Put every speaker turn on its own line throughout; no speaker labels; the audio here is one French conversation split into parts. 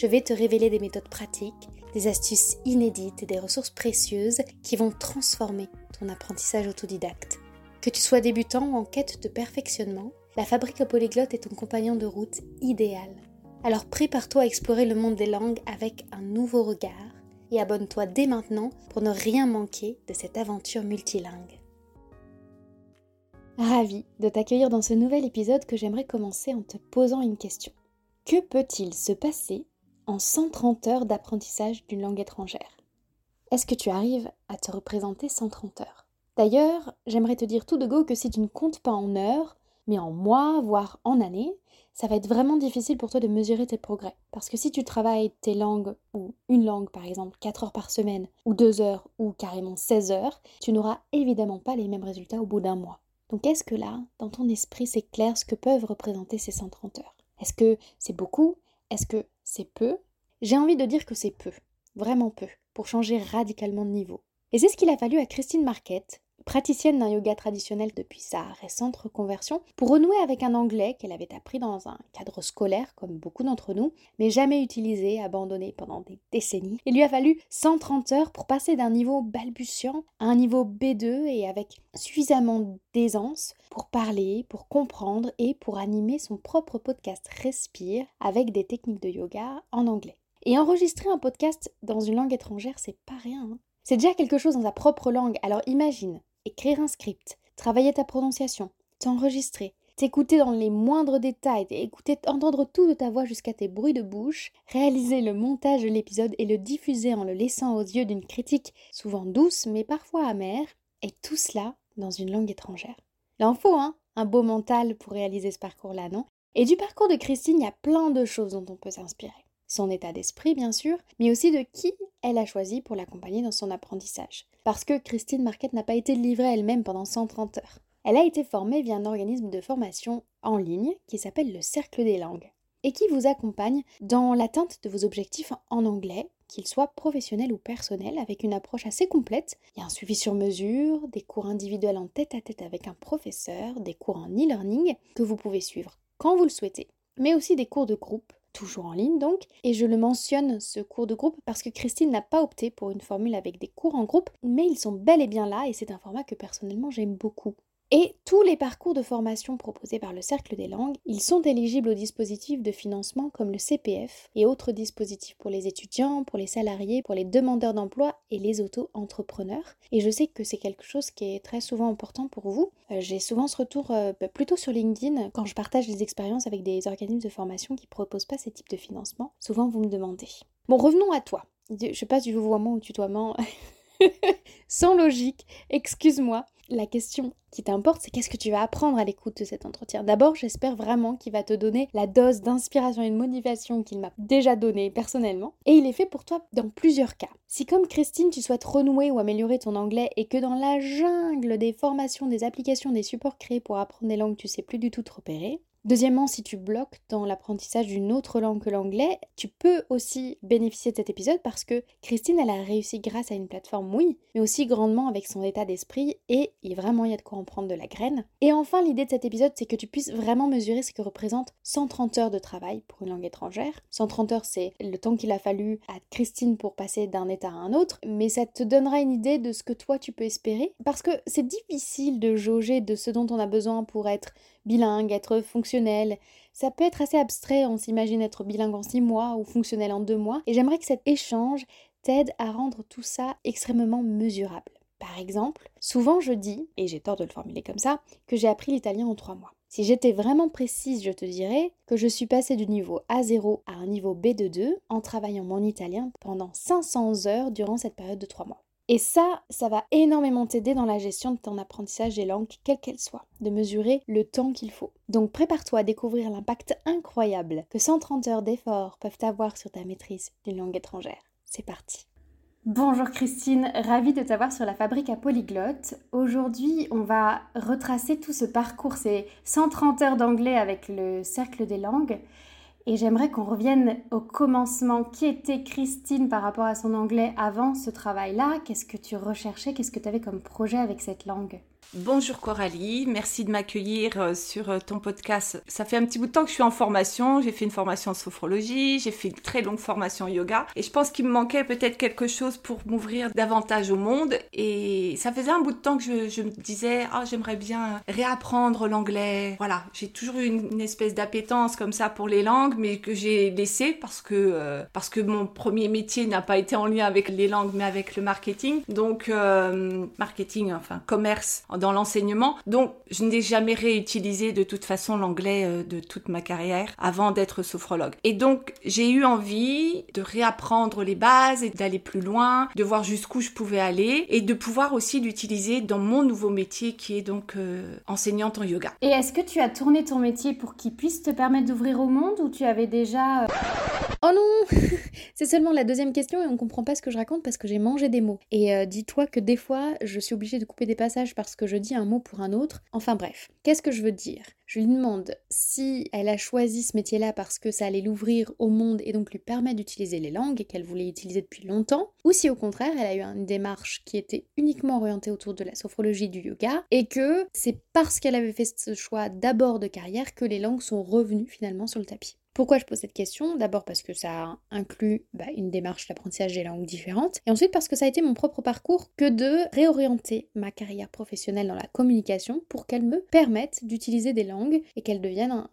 Je vais te révéler des méthodes pratiques, des astuces inédites et des ressources précieuses qui vont transformer ton apprentissage autodidacte. Que tu sois débutant ou en quête de perfectionnement, la fabrique polyglotte est ton compagnon de route idéal. Alors prépare-toi à explorer le monde des langues avec un nouveau regard et abonne-toi dès maintenant pour ne rien manquer de cette aventure multilingue. Ravi de t'accueillir dans ce nouvel épisode que j'aimerais commencer en te posant une question. Que peut-il se passer en 130 heures d'apprentissage d'une langue étrangère. Est-ce que tu arrives à te représenter 130 heures? D'ailleurs, j'aimerais te dire tout de go que si tu ne comptes pas en heures, mais en mois, voire en années, ça va être vraiment difficile pour toi de mesurer tes progrès. Parce que si tu travailles tes langues, ou une langue par exemple, 4 heures par semaine, ou 2 heures, ou carrément 16 heures, tu n'auras évidemment pas les mêmes résultats au bout d'un mois. Donc est-ce que là, dans ton esprit, c'est clair ce que peuvent représenter ces 130 heures? Est-ce que c'est beaucoup? Est-ce que c'est peu? J'ai envie de dire que c'est peu, vraiment peu, pour changer radicalement de niveau. Et c'est ce qu'il a fallu à Christine Marquette, praticienne d'un yoga traditionnel depuis sa récente reconversion, pour renouer avec un anglais qu'elle avait appris dans un cadre scolaire, comme beaucoup d'entre nous, mais jamais utilisé, abandonné pendant des décennies. Il lui a fallu 130 heures pour passer d'un niveau balbutiant à un niveau B2 et avec suffisamment d'aisance pour parler, pour comprendre et pour animer son propre podcast Respire avec des techniques de yoga en anglais. Et enregistrer un podcast dans une langue étrangère, c'est pas rien. Hein. c'est déjà quelque chose dans sa propre langue, alors imagine, écrire un script, travailler ta prononciation, t'enregistrer, t'écouter dans les moindres détails, écouter, entendre tout de ta voix jusqu'à tes bruits de bouche, réaliser le montage de l'épisode et le diffuser en le laissant aux yeux d'une critique souvent douce mais parfois amère, et tout cela dans une langue étrangère. Faut, hein, un beau mental pour réaliser ce parcours-là, non? Et du parcours de Christine, il y a plein de choses dont on peut s'inspirer son état d'esprit bien sûr, mais aussi de qui elle a choisi pour l'accompagner dans son apprentissage. Parce que Christine Marquette n'a pas été livrée elle-même pendant 130 heures. Elle a été formée via un organisme de formation en ligne qui s'appelle le Cercle des langues et qui vous accompagne dans l'atteinte de vos objectifs en anglais, qu'ils soient professionnels ou personnels, avec une approche assez complète. Il y a un suivi sur mesure, des cours individuels en tête à tête avec un professeur, des cours en e-learning que vous pouvez suivre quand vous le souhaitez, mais aussi des cours de groupe toujours en ligne donc, et je le mentionne ce cours de groupe parce que Christine n'a pas opté pour une formule avec des cours en groupe, mais ils sont bel et bien là et c'est un format que personnellement j'aime beaucoup. Et tous les parcours de formation proposés par le Cercle des langues, ils sont éligibles aux dispositifs de financement comme le CPF et autres dispositifs pour les étudiants, pour les salariés, pour les demandeurs d'emploi et les auto-entrepreneurs. Et je sais que c'est quelque chose qui est très souvent important pour vous. Euh, j'ai souvent ce retour euh, bah, plutôt sur LinkedIn quand je partage des expériences avec des organismes de formation qui ne proposent pas ces types de financement. Souvent vous me demandez. Bon, revenons à toi. Je passe du vouvoiement au tutoiement. Sans logique, excuse-moi. La question qui t'importe, c'est qu'est-ce que tu vas apprendre à l'écoute de cet entretien. D'abord, j'espère vraiment qu'il va te donner la dose d'inspiration et de motivation qu'il m'a déjà donnée personnellement. Et il est fait pour toi dans plusieurs cas. Si comme Christine, tu souhaites renouer ou améliorer ton anglais et que dans la jungle des formations, des applications, des supports créés pour apprendre des langues, tu sais plus du tout te repérer, Deuxièmement, si tu bloques dans l'apprentissage d'une autre langue que l'anglais, tu peux aussi bénéficier de cet épisode parce que Christine, elle a réussi grâce à une plateforme, oui, mais aussi grandement avec son état d'esprit et il vraiment il y a de quoi en prendre de la graine. Et enfin, l'idée de cet épisode, c'est que tu puisses vraiment mesurer ce que représente 130 heures de travail pour une langue étrangère. 130 heures, c'est le temps qu'il a fallu à Christine pour passer d'un état à un autre, mais ça te donnera une idée de ce que toi tu peux espérer parce que c'est difficile de jauger de ce dont on a besoin pour être bilingue, être fonctionnel. Ça peut être assez abstrait, on s'imagine être bilingue en six mois ou fonctionnel en deux mois. Et j'aimerais que cet échange t'aide à rendre tout ça extrêmement mesurable. Par exemple, souvent je dis, et j'ai tort de le formuler comme ça, que j'ai appris l'italien en trois mois. Si j'étais vraiment précise, je te dirais que je suis passée du niveau A0 à un niveau B 2 en travaillant mon italien pendant 500 heures durant cette période de trois mois. Et ça, ça va énormément t'aider dans la gestion de ton apprentissage des langues, quelle qu'elle soit, de mesurer le temps qu'il faut. Donc prépare-toi à découvrir l'impact incroyable que 130 heures d'effort peuvent avoir sur ta maîtrise d'une langue étrangère. C'est parti. Bonjour Christine, ravie de t'avoir sur la fabrique à polyglotte. Aujourd'hui, on va retracer tout ce parcours, ces 130 heures d'anglais avec le cercle des langues. Et j'aimerais qu'on revienne au commencement. Qui était Christine par rapport à son anglais avant ce travail-là? Qu'est-ce que tu recherchais? Qu'est-ce que tu avais comme projet avec cette langue?
Bonjour Coralie, merci de m'accueillir euh, sur euh, ton podcast. Ça fait un petit bout de temps que je suis en formation, j'ai fait une formation en sophrologie, j'ai fait une très longue formation en yoga et je pense qu'il me manquait peut-être quelque chose pour m'ouvrir davantage au monde et ça faisait un bout de temps que je, me disais ah j'aimerais bien réapprendre l'anglais. Voilà, j'ai toujours eu une, espèce d'appétence comme ça pour les langues mais que j'ai laissé parce que euh, parce que mon premier métier n'a pas été en lien avec les langues mais avec le marketing. Donc marketing enfin commerce dans l'enseignement. Donc, je n'ai jamais réutilisé de toute façon l'anglais euh, de toute ma carrière avant d'être sophrologue. Et donc, j'ai eu envie de réapprendre les bases et d'aller plus loin, de voir jusqu'où je pouvais aller et de pouvoir aussi l'utiliser dans mon nouveau métier qui est donc euh, enseignante en yoga.
Et est-ce que tu as tourné ton métier pour qu'il puisse te permettre d'ouvrir au monde ou tu avais déjà... Euh, oh non C'est seulement la deuxième question et on comprend pas ce que je raconte parce que j'ai mangé des mots. Et dis-toi que des fois, je suis obligée de couper des passages parce que je dis un mot pour un autre. Enfin bref, qu'est-ce que je veux dire? Je lui demande si elle a choisi ce métier-là parce que ça allait l'ouvrir au monde et donc lui permettre d'utiliser les langues et qu'elle voulait utiliser depuis longtemps, ou si au contraire elle a eu une démarche qui était uniquement orientée autour de la sophrologie du yoga et que c'est parce qu'elle avait fait ce choix d'abord de carrière que les langues sont revenues finalement sur le tapis. Pourquoi je pose cette question? D'abord parce que ça inclut bah, une démarche d'apprentissage des langues différentes, et ensuite parce que ça a été mon propre parcours que de réorienter ma carrière professionnelle dans la communication pour qu'elle me permette d'utiliser des langues et qu'elle devienne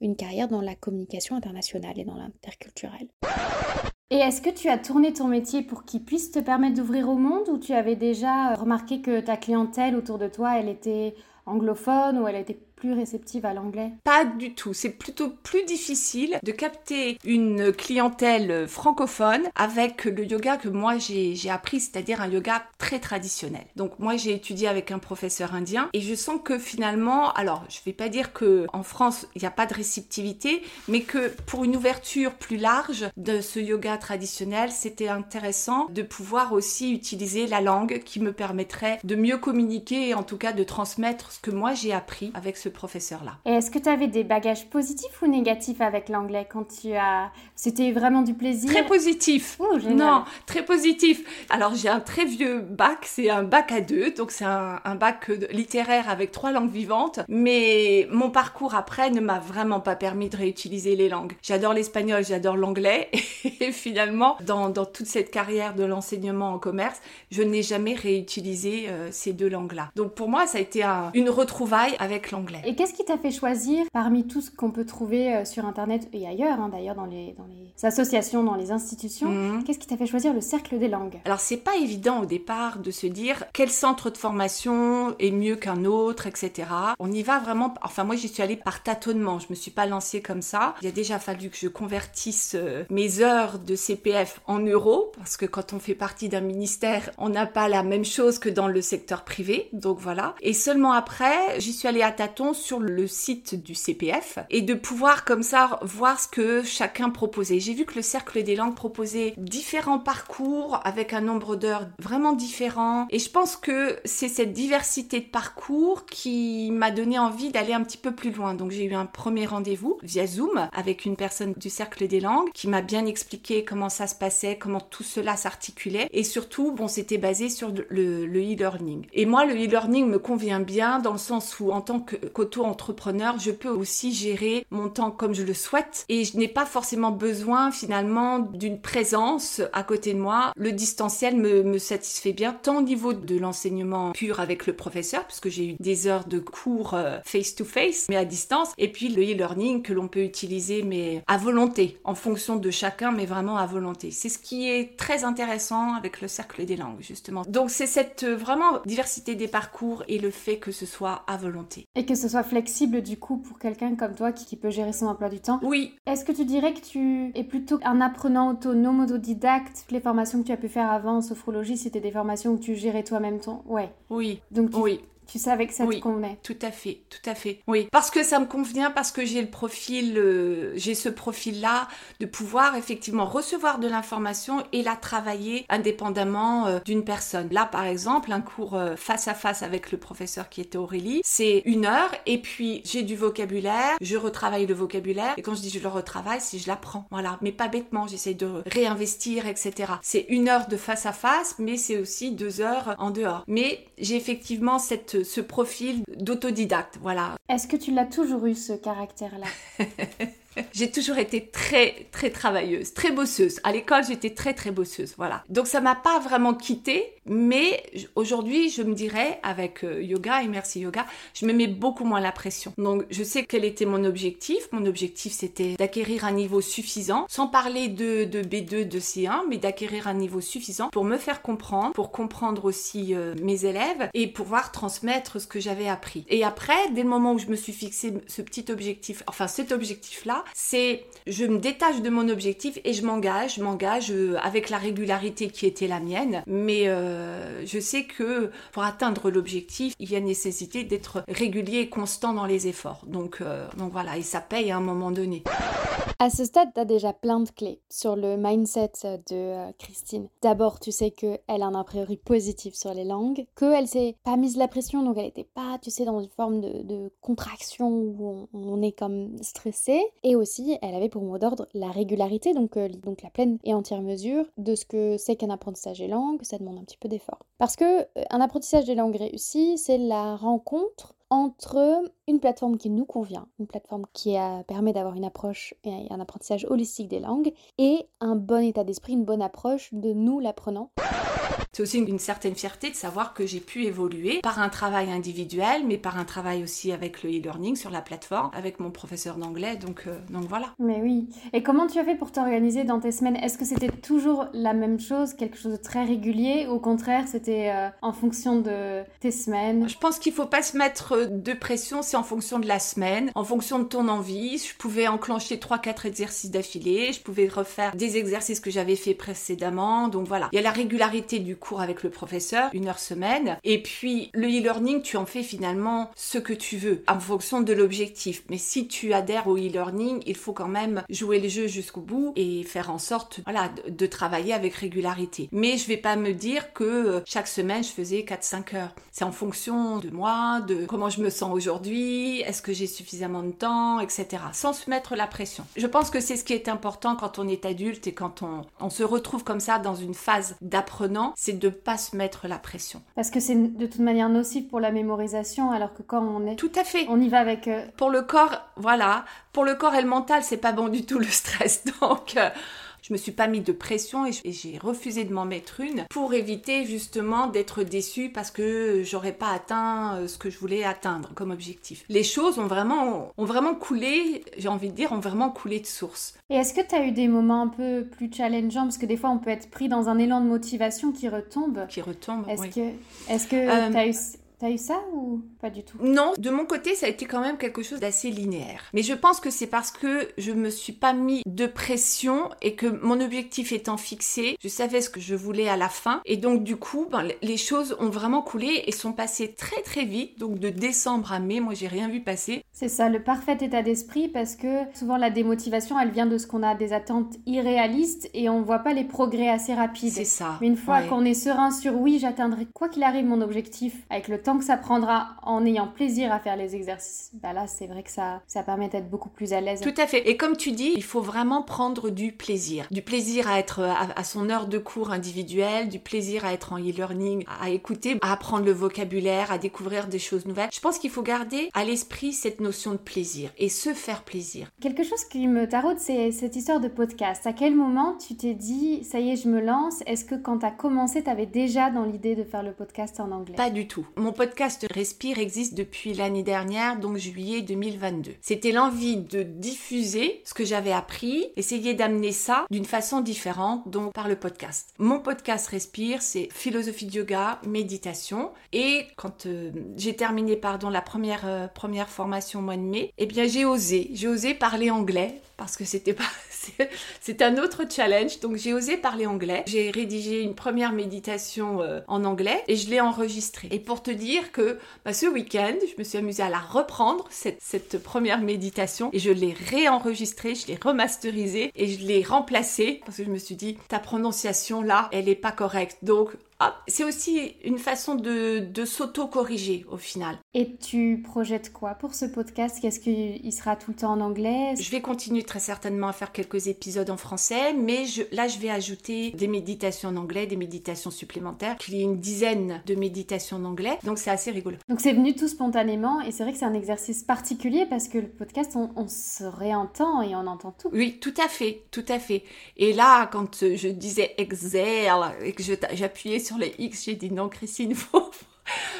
une carrière dans la communication internationale et dans l'interculturel. Et est-ce que tu as tourné ton métier pour qu'il puisse te permettre d'ouvrir au monde ou tu avais déjà remarqué que ta clientèle autour de toi, elle était anglophone ou elle était réceptive à l'anglais
Pas du tout. C'est plutôt plus difficile de capter une clientèle francophone avec le yoga que moi j'ai appris, c'est-à-dire un yoga très traditionnel. Donc moi j'ai étudié avec un professeur indien et je sens que finalement, alors je vais pas dire que en France il n'y a pas de réceptivité, mais que pour une ouverture plus large de ce yoga traditionnel, c'était intéressant de pouvoir aussi utiliser la langue qui me permettrait de mieux communiquer et en tout cas de transmettre ce que moi j'ai appris avec ce professeur-là.
Et est-ce que tu avais des bagages positifs ou négatifs avec l'anglais quand tu as... C'était vraiment du plaisir?
Très positif. Oh, non, très positif. Alors j'ai un très vieux bac, c'est un bac à deux, donc c'est un, bac littéraire avec trois langues vivantes, mais mon parcours après ne m'a vraiment pas permis de réutiliser les langues. J'adore l'espagnol, j'adore l'anglais, et finalement, dans, toute cette carrière de l'enseignement en commerce, je n'ai jamais réutilisé euh, ces deux langues-là. Donc pour moi, ça a été une retrouvaille avec l'anglais.
Et qu'est-ce qui t'a fait choisir parmi tout ce qu'on peut trouver euh, sur Internet et ailleurs, hein, d'ailleurs dans les, dans les associations, dans les institutions, mhm. qu'est-ce qui t'a fait choisir le cercle des langues?
Alors c'est pas évident au départ de se dire quel centre de formation est mieux qu'un autre, etc. On y va vraiment, enfin moi j'y suis allée par tâtonnement, je me suis pas lancée comme ça. Il a déjà fallu que je convertisse euh, mes heures de CPF en euros, parce que quand on fait partie d'un ministère, on n'a pas la même chose que dans le secteur privé, donc voilà. Et seulement après, j'y suis allée à tâtons sur le site du CPF et de pouvoir comme ça voir ce que chacun proposait. J'ai vu que le Cercle des langues proposait différents parcours avec un nombre d'heures vraiment différents et je pense que c'est cette diversité de parcours qui m'a donné envie d'aller un petit peu plus loin. Donc j'ai eu un premier rendez-vous via Zoom avec une personne du Cercle des langues qui m'a bien expliqué comment ça se passait, comment tout cela s'articulait et surtout, bon, c'était basé sur le e-learning. Et moi, le e-learning me convient bien dans le sens où en tant que auto-entrepreneur, je peux aussi gérer mon temps comme je le souhaite et je n'ai pas forcément besoin finalement d'une présence à côté de moi. Le distanciel me, satisfait bien, tant au niveau de l'enseignement pur avec le professeur, puisque j'ai eu des heures de cours face-to-face, mais à distance, et puis le e-learning que l'on peut utiliser, mais à volonté, en fonction de chacun, mais vraiment à volonté. C'est ce qui est très intéressant avec le cercle des langues, justement. Donc c'est cette euh, vraiment diversité des parcours et le fait que ce soit à volonté.
Et que ce soit flexible du coup pour quelqu'un comme toi qui, peut gérer son emploi du temps.
Oui.
Est-ce que tu dirais que tu es plutôt un apprenant autonome, autodidacte? Les formations que tu as pu faire avant en sophrologie, c'était des formations où tu gérais toi-même ton... Ouais.
Oui.
Donc
oui
Tu savais que ça te convenait.
Tout à fait, tout à fait. Oui, parce que ça me convient, parce que j'ai le profil, euh, j'ai ce profil-là de pouvoir effectivement recevoir de l'information et la travailler indépendamment euh, d'une personne. Là, par exemple, un cours euh, face à face avec le professeur qui était Aurélie, c'est une heure et puis j'ai du vocabulaire, je retravaille le vocabulaire et quand je dis je le retravaille, c'est je l'apprends. Voilà, mais pas bêtement, j'essaye de réinvestir, etc. C'est une heure de face à face, mais c'est aussi deux heures en dehors. Mais j'ai effectivement cette, ce profil d'autodidacte, voilà.
Est-ce que tu l'as toujours eu ce caractère-là?
J'ai toujours été très très travailleuse, très bosseuse. À l'école, j'étais très très bosseuse, voilà. Donc ça m'a pas vraiment quittée, mais aujourd'hui, je me dirais avec euh, yoga et merci yoga, je me mets beaucoup moins la pression. Donc je sais quel était mon objectif. Mon objectif c'était d'acquérir un niveau suffisant, sans parler de, de B2, de C1, mais d'acquérir un niveau suffisant pour me faire comprendre, pour comprendre aussi euh, mes élèves et pouvoir transmettre ce que j'avais appris. Et après, dès le moment où je me suis fixé ce petit objectif, enfin cet objectif là, c'est je me détache de mon objectif et je m'engage, je m'engage euh, avec la régularité qui était la mienne, mais euh, je sais que pour atteindre l'objectif, il y a nécessité d'être régulier et constant dans les efforts. Donc, euh, donc voilà, et ça paye à un moment donné.
À ce stade, tu as déjà plein de clés sur le mindset de Christine. D'abord, tu sais qu'elle a un a priori positif sur les langues, qu'elle s'est pas mise la pression, donc elle n'était pas, tu sais, dans une forme de, contraction où on, on est comme stressé. Et aussi, elle avait pour mot d'ordre la régularité, donc, euh, donc la pleine et entière mesure de ce que c'est qu'un apprentissage des langues, ça demande un petit peu d'effort. Parce que euh, un apprentissage des langues réussi, c'est la rencontre entre une plateforme qui nous convient, une plateforme qui permet d'avoir une approche et un apprentissage holistique des langues, et un bon état d'esprit, une bonne approche de nous l'apprenant.
C'est aussi une certaine fierté de savoir que j'ai pu évoluer par un travail individuel, mais par un travail aussi avec le e-learning sur la plateforme, avec mon professeur d'anglais. Donc, euh, donc voilà.
Mais oui. Et comment tu as fait pour t'organiser dans tes semaines? Est-ce que c'était toujours la même chose, quelque chose de très régulier Ou au contraire, c'était euh, en fonction de tes semaines?
Je pense qu'il faut pas se mettre de pression, c'est en fonction de la semaine, en fonction de ton envie. Je pouvais enclencher 3-4 exercices d'affilée, je pouvais refaire des exercices que j'avais fait précédemment. Donc voilà, il y a la régularité du cours avec le professeur, une heure semaine. Et puis le e-learning, tu en fais finalement ce que tu veux en fonction de l'objectif. Mais si tu adhères au e-learning, il faut quand même jouer le jeu jusqu'au bout et faire en sorte voilà, de, travailler avec régularité. Mais je vais pas me dire que euh, chaque semaine je faisais 4-5 heures. C'est en fonction de moi, de comment je me sens aujourd'hui, est-ce que j'ai suffisamment de temps, etc. Sans se mettre la pression. Je pense que c'est ce qui est important quand on est adulte et quand on, on se retrouve comme ça dans une phase d'apprenant, de pas se mettre la pression.
Parce que c'est de toute manière nocif pour la mémorisation, alors que quand on est...
Tout à fait.
On y va avec... Euh,
pour le corps, voilà. Pour le corps et le mental, c'est pas bon du tout le stress. Donc... Euh, je me suis pas mis de pression et j'ai refusé de m'en mettre une pour éviter justement d'être déçue parce que j'aurais pas atteint euh, ce que je voulais atteindre comme objectif. Les choses ont vraiment, ont vraiment coulé, j'ai envie de dire, ont vraiment coulé de source.
Et est-ce que tu as eu des moments un peu plus challengeants? Parce que des fois on peut être pris dans un élan de motivation qui retombe
Qui retombe,
Est-ce
oui.
que, est-ce que euh, tu as eu T'as eu ça ou pas du tout?
Non, de mon côté, ça a été quand même quelque chose d'assez linéaire. Mais je pense que c'est parce que je me suis pas mis de pression et que mon objectif étant fixé, je savais ce que je voulais à la fin. Et donc, du coup, ben, les choses ont vraiment coulé et sont passées très très vite. Donc, de décembre à mai, moi, j'ai rien vu passer.
C'est ça, le parfait état d'esprit parce que souvent la démotivation, elle vient de ce qu'on a des attentes irréalistes et on voit pas les progrès assez rapides.
C'est ça.
Mais une fois qu'on est serein sur oui, j'atteindrai quoi qu'il arrive mon objectif avec le temps que ça prendra en ayant plaisir à faire les exercices, bah là, c'est vrai que ça, ça permet d'être beaucoup plus à l'aise.
Tout à fait. Et comme tu dis, il faut vraiment prendre du plaisir. Du plaisir à être à, son heure de cours individuel, du plaisir à être en e-learning, à écouter, à apprendre le vocabulaire, à découvrir des choses nouvelles. Je pense qu'il faut garder à l'esprit cette notion de plaisir et se faire plaisir.
Quelque chose qui me taraude, c'est cette histoire de podcast. À quel moment tu t'es dit, ça y est, je me lance? Est-ce que quand tu as commencé, tu avais déjà dans l'idée de faire le podcast en anglais?
Pas du tout. Mon podcast Respire existe depuis l'année dernière, donc juillet 2022. C'était l'envie de diffuser ce que j'avais appris, essayer d'amener ça d'une façon différente, donc par le podcast. Mon podcast Respire, c'est philosophie de yoga, méditation, et quand euh, j'ai terminé pardon la première euh, première formation au mois de mai, eh bien j'ai osé, j'ai osé parler anglais parce que c'était pas c'est un autre challenge. Donc j'ai osé parler anglais. J'ai rédigé une première méditation euh, en anglais et je l'ai enregistrée. Et pour te dire que bah, ce week-end, je me suis amusée à la reprendre, cette, cette première méditation, et je l'ai réenregistrée, je l'ai remasterisée et je l'ai remplacée parce que je me suis dit, ta prononciation là, elle n'est pas correcte. Donc c'est aussi une façon de, s'auto-corriger au final.
Et tu projettes quoi pour ce podcast? Qu'est-ce qu'il sera tout le temps en anglais?
Je vais continuer très certainement à faire quelques épisodes en français, mais là je vais ajouter des méditations en anglais, des méditations supplémentaires. Il y a une dizaine de méditations en anglais, donc c'est assez rigolo.
Donc c'est venu tout spontanément et c'est vrai que c'est un exercice particulier parce que le podcast on, on se réentend et on entend tout.
Oui, tout à fait, tout à fait. Et là, quand je disais exhale et que j'appuyais sur sur les X, j'ai dit non, Christine, faut,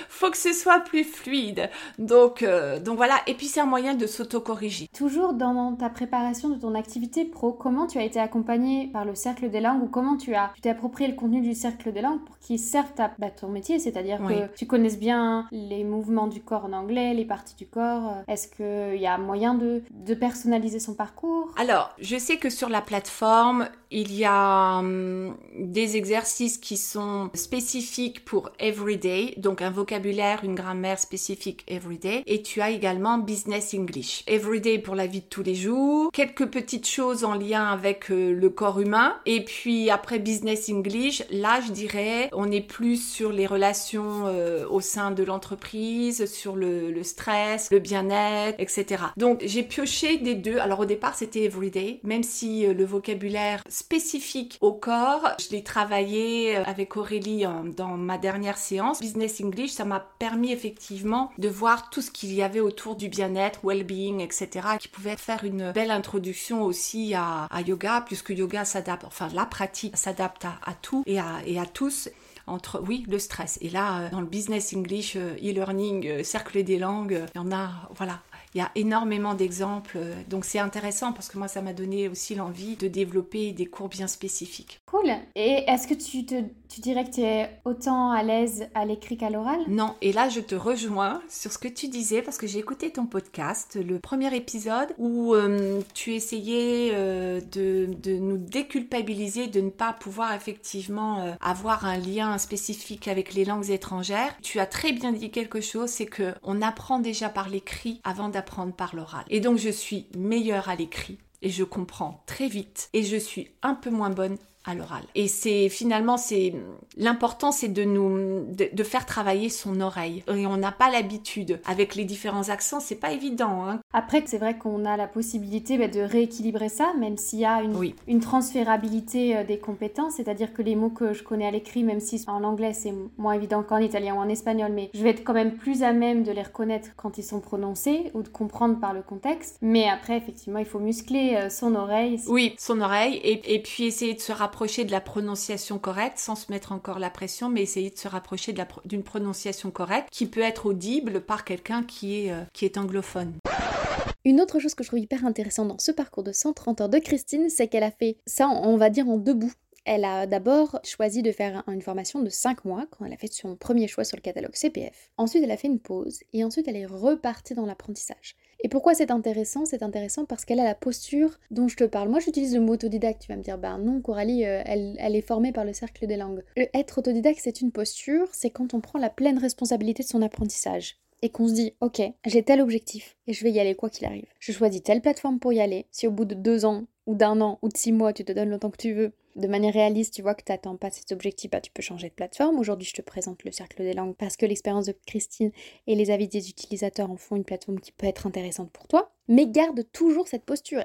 faut que ce soit plus fluide. Donc, euh, donc voilà. Et puis c'est un moyen de s'auto-corriger.
Toujours dans ta préparation de ton activité pro, comment tu as été accompagnée par le Cercle des langues ou comment tu as tu t'es approprié le contenu du Cercle des langues pour qu'il serve à bah, ton métier, c'est-à-dire que tu connaisses bien les mouvements du corps en anglais, les parties du corps. Est-ce qu'il y a moyen de, de personnaliser son parcours?
Alors, je sais que sur la plateforme, il y a hum, des exercices qui sont spécifiques pour everyday, donc un vocabulaire, une grammaire spécifique everyday. Et tu as également business English. Everyday pour la vie de tous les jours. Quelques petites choses en lien avec euh, le corps humain. Et puis après business English, là je dirais, on est plus sur les relations euh, au sein de l'entreprise, sur le, stress, le bien-être, etc. Donc j'ai pioché des deux. Alors au départ c'était everyday, même si euh, le vocabulaire spécifique au corps. Je l'ai travaillé euh, avec Aurélie dans ma dernière séance. Business English, ça m'a permis effectivement de voir tout ce qu'il y avait autour du bien-être, well-being, etc. qui pouvait faire une belle introduction aussi à, yoga, puisque yoga s'adapte, enfin la pratique s'adapte à, tout et à, et à tous entre, oui, le stress. Et là, euh, dans le business English, euh, e-learning, cercle des langues, il y en a, voilà, il y a énormément d'exemples, donc c'est intéressant parce que moi ça m'a donné aussi l'envie de développer des cours bien spécifiques.
Cool. Et est-ce que tu, te, tu dirais que tu es autant à l'aise à l'écrit qu'à l'oral?
Non, et là je te rejoins sur ce que tu disais parce que j'ai écouté ton podcast, le premier épisode où euh, tu essayais euh, de, de, nous déculpabiliser de ne pas pouvoir effectivement euh, avoir un lien spécifique avec les langues étrangères. Tu as très bien dit quelque chose, c'est que on apprend déjà par l'écrit avant d'avoir apprendre par l'oral. Et donc je suis meilleure à l'écrit et je comprends très vite et je suis un peu moins bonne à l'oral. Et c'est finalement c'est l'important c'est de nous de, faire travailler son oreille. Et on n'a pas l'habitude avec les différents accents, c'est pas évident. Hein.
Après c'est vrai qu'on a la possibilité bah, de rééquilibrer ça, même s'il y a une, une transférabilité euh, des compétences, c'est-à-dire que les mots que je connais à l'écrit, même si en anglais c'est moins évident qu'en italien ou en espagnol, mais je vais être quand même plus à même de les reconnaître quand ils sont prononcés ou de comprendre par le contexte. Mais après effectivement il faut muscler euh, son oreille.
Oui, son oreille et, et puis essayer de se rapprocher rapprocher de la prononciation correcte sans se mettre encore la pression, mais essayer de se rapprocher d'une prononciation correcte qui peut être audible par quelqu'un qui est, euh, qui est anglophone.
Une autre chose que je trouve hyper intéressante dans ce parcours de 130 heures de Christine, c'est qu'elle a fait ça, on va dire, en deux bouts. Elle a d'abord choisi de faire une formation de 5 mois quand elle a fait son premier choix sur le catalogue CPF. Ensuite, elle a fait une pause et ensuite, elle est repartie dans l'apprentissage. Et pourquoi c'est intéressant? C'est intéressant parce qu'elle a la posture dont je te parle. Moi, j'utilise le mot autodidacte. Tu vas me dire, ben non, Coralie, euh, elle, elle, est formée par le cercle des langues. Le être autodidacte, c'est une posture, c'est quand on prend la pleine responsabilité de son apprentissage et qu'on se dit ok j'ai tel objectif et je vais y aller quoi qu'il arrive. Je choisis telle plateforme pour y aller. Si au bout de deux ans ou d'un an ou de six mois tu te donnes le temps que tu veux, de manière réaliste, tu vois que tu n'atteins pas cet objectif, bah, tu peux changer de plateforme. Aujourd'hui, je te présente le cercle des langues parce que l'expérience de Christine et les avis des utilisateurs en font une plateforme qui peut être intéressante pour toi. Mais garde toujours cette posture.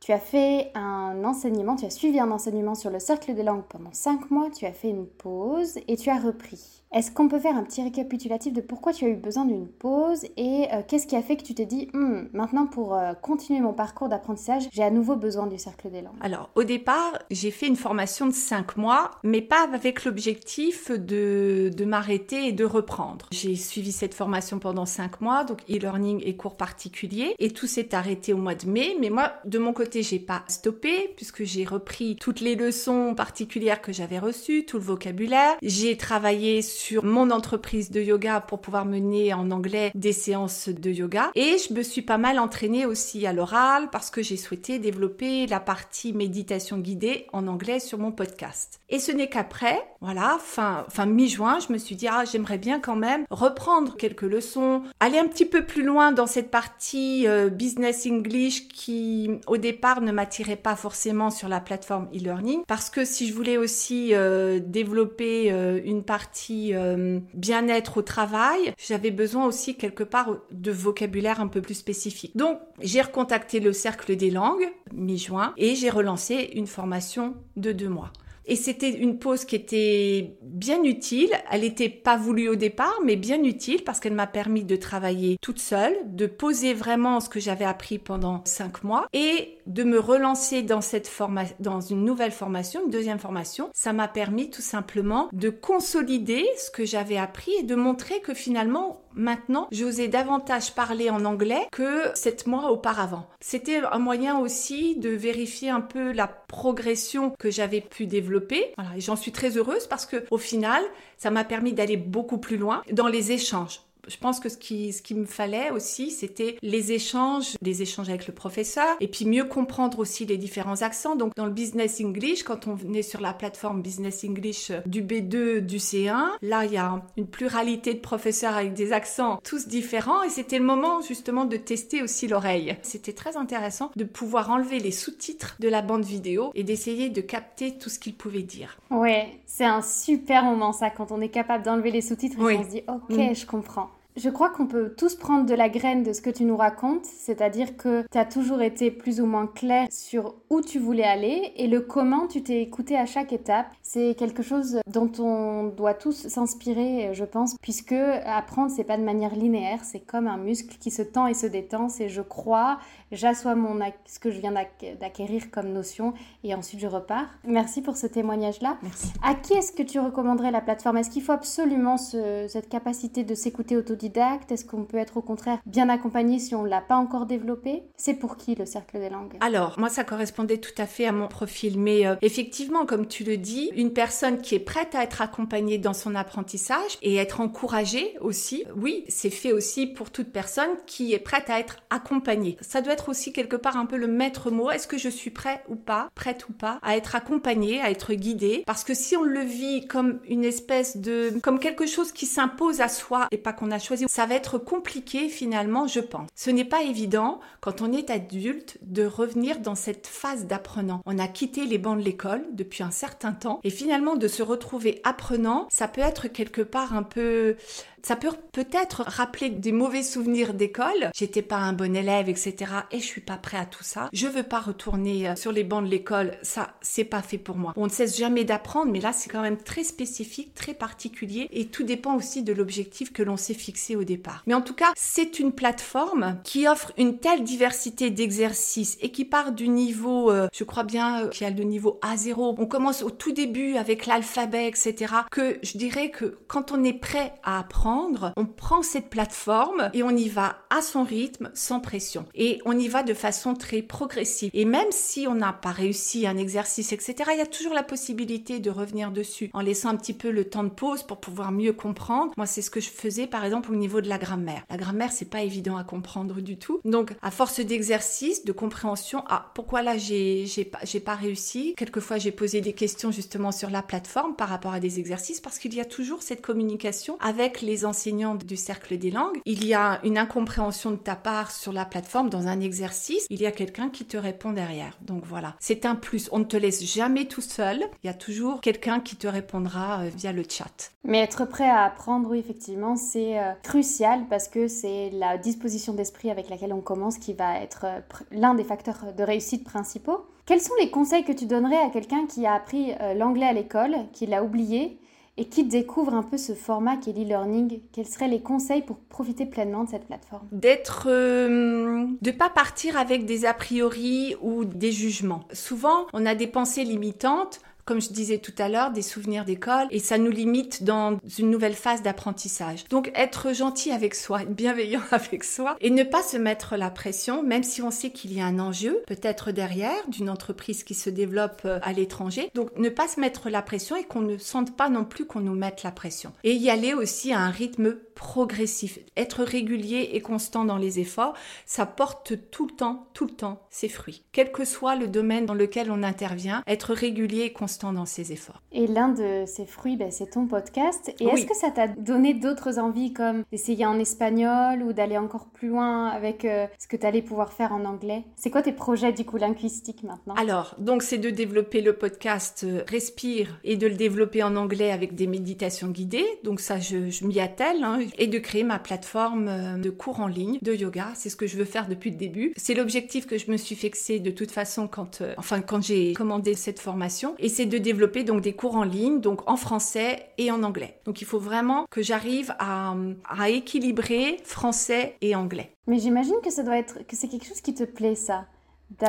Tu as fait un enseignement, tu as suivi un enseignement sur le cercle des langues pendant 5 mois, tu as fait une pause et tu as repris. Est-ce qu'on peut faire un petit récapitulatif de pourquoi tu as eu besoin d'une pause et euh, qu'est-ce qui a fait que tu t'es dit hmm, maintenant pour euh, continuer mon parcours d'apprentissage, j'ai à nouveau besoin du cercle des langues?
Alors au départ, j'ai fait une formation de 5 mois, mais pas avec l'objectif de, de m'arrêter et de reprendre. J'ai suivi cette formation pendant 5 mois, donc e-learning et cours particuliers, et tout s'est arrêté au mois de mai, mais moi, de mon côté, j'ai pas stoppé puisque j'ai repris toutes les leçons particulières que j'avais reçues, tout le vocabulaire. J'ai travaillé sur mon entreprise de yoga pour pouvoir mener en anglais des séances de yoga et je me suis pas mal entraînée aussi à l'oral parce que j'ai souhaité développer la partie méditation guidée en anglais sur mon podcast. Et ce n'est qu'après, voilà, fin, fin mi-juin, je me suis dit, ah, j'aimerais bien quand même reprendre quelques leçons, aller un petit peu plus loin dans cette partie euh, business English qui, au départ, ne m'attirait pas forcément sur la plateforme e-learning parce que si je voulais aussi euh, développer euh, une partie bien-être au travail, j'avais besoin aussi quelque part de vocabulaire un peu plus spécifique. Donc, j'ai recontacté le Cercle des langues mi-juin et j'ai relancé une formation de deux mois. Et c'était une pause qui était bien utile. Elle n'était pas voulue au départ, mais bien utile parce qu'elle m'a permis de travailler toute seule, de poser vraiment ce que j'avais appris pendant cinq mois et de me relancer dans cette formation, dans une nouvelle formation, une deuxième formation. Ça m'a permis tout simplement de consolider ce que j'avais appris et de montrer que finalement Maintenant, j'osais davantage parler en anglais que sept mois auparavant. C'était un moyen aussi de vérifier un peu la progression que j'avais pu développer. Voilà, et j'en suis très heureuse parce que au final, ça m'a permis d'aller beaucoup plus loin dans les échanges je pense que ce qui, ce qui me fallait aussi, c'était les échanges, les échanges avec le professeur, et puis mieux comprendre aussi les différents accents. Donc, dans le business English, quand on est sur la plateforme business English du B2, du C1, là, il y a une pluralité de professeurs avec des accents tous différents, et c'était le moment justement de tester aussi l'oreille. C'était très intéressant de pouvoir enlever les sous-titres de la bande vidéo et d'essayer de capter tout ce qu'il pouvait dire.
Ouais, c'est un super moment ça, quand on est capable d'enlever les sous-titres et qu'on se dit, ok, mm. je comprends. Je crois qu'on peut tous prendre de la graine de ce que tu nous racontes, c'est-à-dire que tu as toujours été plus ou moins clair sur où tu voulais aller et le comment tu t'es écouté à chaque étape. C'est quelque chose dont on doit tous s'inspirer, je pense, puisque apprendre, c'est pas de manière linéaire, c'est comme un muscle qui se tend et se détend. C'est je crois, j'assois mon ce que je viens d'acquérir comme notion et ensuite je repars. Merci pour ce témoignage-là.
Merci.
À qui est-ce que tu recommanderais la plateforme? Est-ce qu'il faut absolument cette capacité de s'écouter autodidacte? Est-ce qu'on peut être au contraire bien accompagné si on ne l'a pas encore développé? C'est pour qui le cercle des langues?
Alors, moi, ça correspondait tout à fait à mon profil. Mais euh, effectivement, comme tu le dis, une personne qui est prête à être accompagnée dans son apprentissage et être encouragée aussi, oui, c'est fait aussi pour toute personne qui est prête à être accompagnée. Ça doit être aussi quelque part un peu le maître mot. Est-ce que je suis prêt ou pas, prête ou pas, à être accompagnée, à être guidée? Parce que si on le vit comme une espèce de, comme quelque chose qui s'impose à soi et pas qu'on a choisi ça va être compliqué finalement, je pense. Ce n'est pas évident quand on est adulte de revenir dans cette phase d'apprenant. On a quitté les bancs de l'école depuis un certain temps et finalement de se retrouver apprenant, ça peut être quelque part un peu ça peut peut-être rappeler des mauvais souvenirs d'école. J'étais pas un bon élève, etc. Et je suis pas prêt à tout ça. Je veux pas retourner euh, sur les bancs de l'école. Ça, c'est pas fait pour moi. On ne cesse jamais d'apprendre, mais là, c'est quand même très spécifique, très particulier. Et tout dépend aussi de l'objectif que l'on s'est fixé au départ. Mais en tout cas, c'est une plateforme qui offre une telle diversité d'exercices et qui part du niveau, euh, je crois bien, euh, qui a le niveau A0. On commence au tout début avec l'alphabet, etc. Que je dirais que quand on est prêt à apprendre, on prend cette plateforme et on y va à son rythme, sans pression. Et on y va de façon très progressive. Et même si on n'a pas réussi un exercice, etc., il y a toujours la possibilité de revenir dessus en laissant un petit peu le temps de pause pour pouvoir mieux comprendre. Moi, c'est ce que je faisais, par exemple, au niveau de la grammaire. La grammaire, c'est pas évident à comprendre du tout. Donc, à force d'exercice, de compréhension, ah, pourquoi là, j'ai, pas, j'ai pas réussi? Quelquefois, j'ai posé des questions justement sur la plateforme par rapport à des exercices parce qu'il y a toujours cette communication avec les enseignants du cercle des langues, il y a une incompréhension de ta part sur la plateforme dans un exercice, il y a quelqu'un qui te répond derrière. Donc voilà, c'est un plus. On ne te laisse jamais tout seul. Il y a toujours quelqu'un qui te répondra euh, via le chat.
Mais être prêt à apprendre, oui, effectivement, c'est euh, crucial parce que c'est la disposition d'esprit avec laquelle on commence qui va être euh, l'un des facteurs de réussite principaux. Quels sont les conseils que tu donnerais à quelqu'un qui a appris l'anglais à l'école, qui l'a oublié et qui découvre un peu ce format qu'est l'e-learning, quels seraient les conseils pour profiter pleinement de cette plateforme?
D'être, euh, de pas partir avec des a priori ou des jugements. Souvent, on a des pensées limitantes comme je disais tout à l'heure, des souvenirs d'école et ça nous limite dans une nouvelle phase d'apprentissage. Donc être gentil avec soi, être bienveillant avec soi et ne pas se mettre la pression, même si on sait qu'il y a un enjeu peut-être derrière d'une entreprise qui se développe euh, à l'étranger. Donc ne pas se mettre la pression et qu'on ne sente pas non plus qu'on nous mette la pression. Et y aller aussi à un rythme progressif. Être régulier et constant dans les efforts, ça porte tout le temps, tout le temps ses fruits. Quel que soit le domaine dans lequel on intervient, être régulier et constant dans ses efforts.
Et l'un de ces fruits, ben, c'est ton podcast. Et est-ce que ça t'a donné d'autres envies comme d'essayer en espagnol ou d'aller encore plus loin avec euh, ce que tu allais pouvoir faire en anglais? C'est quoi tes projets du coup linguistiques maintenant?
Alors, donc c'est de développer le podcast euh, Respire et de le développer en anglais avec des méditations guidées. Donc ça, je, je m'y attelle. Hein et de créer ma plateforme euh, de cours en ligne de yoga. C'est ce que je veux faire depuis le début. C'est l'objectif que je me suis fixé de toute façon quand, euh, enfin, quand j'ai commandé cette formation. Et c'est de développer donc des cours en ligne, donc en français et en anglais. Donc il faut vraiment que j'arrive à, à équilibrer français et anglais.
Mais j'imagine que ça doit être, que c'est quelque chose qui te plaît, ça.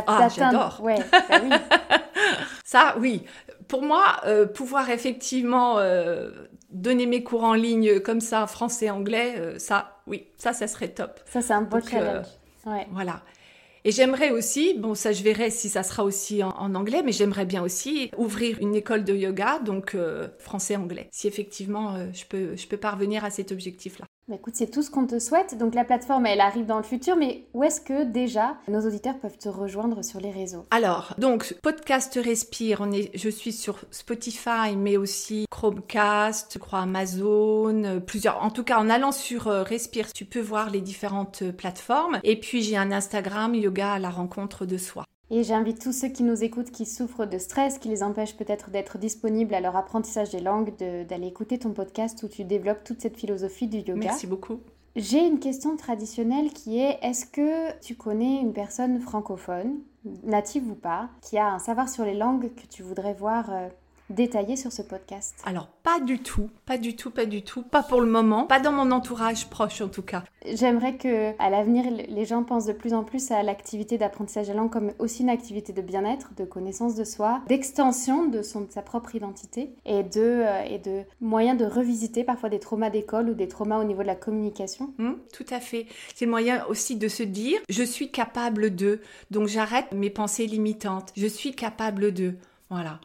Ah, j'adore.
Ouais, bah oui.
ça, oui. Pour moi, euh, pouvoir effectivement euh, donner mes cours en ligne comme ça, français-anglais, euh, ça, oui, ça, ça serait top.
Ça, c'est un beau challenge. Ouais.
Voilà. Et j'aimerais aussi, bon ça je verrai si ça sera aussi en, anglais, mais j'aimerais bien aussi ouvrir une école de yoga, donc français-anglais, si effectivement je, peux, je peux parvenir à cet objectif-là.
Bah, écoute, c'est tout ce qu'on te souhaite. Donc la plateforme, elle arrive dans le futur, mais où est-ce que déjà nos auditeurs peuvent te rejoindre sur les réseaux?
Alors, donc podcast Respire, je suis sur Spotify, mais aussi Chromecast, je crois Amazon, euh, plusieurs. En tout cas, en allant sur euh, Respire, tu peux voir les différentes euh, plateformes. Et puis j'ai un Instagram, Yoga à la rencontre de soi.
Et j'invite tous ceux qui nous écoutent, qui souffrent de stress, qui les empêche peut-être d'être disponibles à leur apprentissage des langues, d'aller écouter ton podcast où tu développes toute cette philosophie du yoga.
Merci beaucoup.
J'ai une question traditionnelle qui est est-ce que tu connais une personne francophone, native ou pas, qui a un savoir sur les langues que tu voudrais voir euh, détaillé sur ce podcast
Alors, pas du tout, pas du tout, pas du tout, pas pour le moment, pas dans mon entourage proche en tout cas.
J'aimerais que à l'avenir, les gens pensent de plus en plus à l'activité d'apprentissage de langue comme aussi une activité de bien-être, de connaissance de soi, d'extension de, son, sa propre identité et de, euh, et de moyen de revisiter parfois des traumas d'école ou des traumas au niveau de la communication.
Mmh, tout à fait. C'est le moyen aussi de se dire, je suis capable de, donc j'arrête mes pensées limitantes, je suis capable de. Voilà.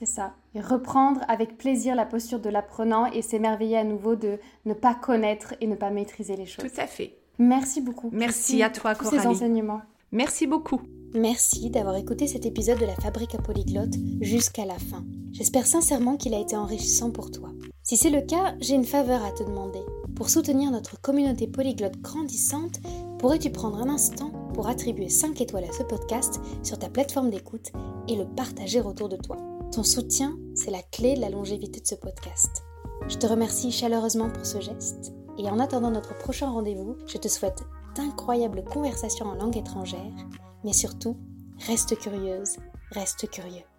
C'est ça. Et reprendre avec plaisir la posture de l'apprenant et s'émerveiller à nouveau de ne pas connaître et ne pas maîtriser les choses.
Tout à fait.
Merci beaucoup.
Merci à toi,
Coralie. Ces enseignements.
Merci beaucoup.
Merci d'avoir écouté cet épisode de la Fabrique à Polyglotte jusqu'à la fin. J'espère sincèrement qu'il a été enrichissant pour toi. Si c'est le cas, j'ai une faveur à te demander. Pour soutenir notre communauté polyglotte grandissante, pourrais-tu prendre un instant pour attribuer 5 étoiles à ce podcast sur ta plateforme d'écoute et le partager autour de toi? Ton soutien, c'est la clé de la longévité de ce podcast. Je te remercie chaleureusement pour ce geste et en attendant notre prochain rendez-vous, je te souhaite d'incroyables conversations en langue étrangère, mais surtout, reste curieuse, reste curieux.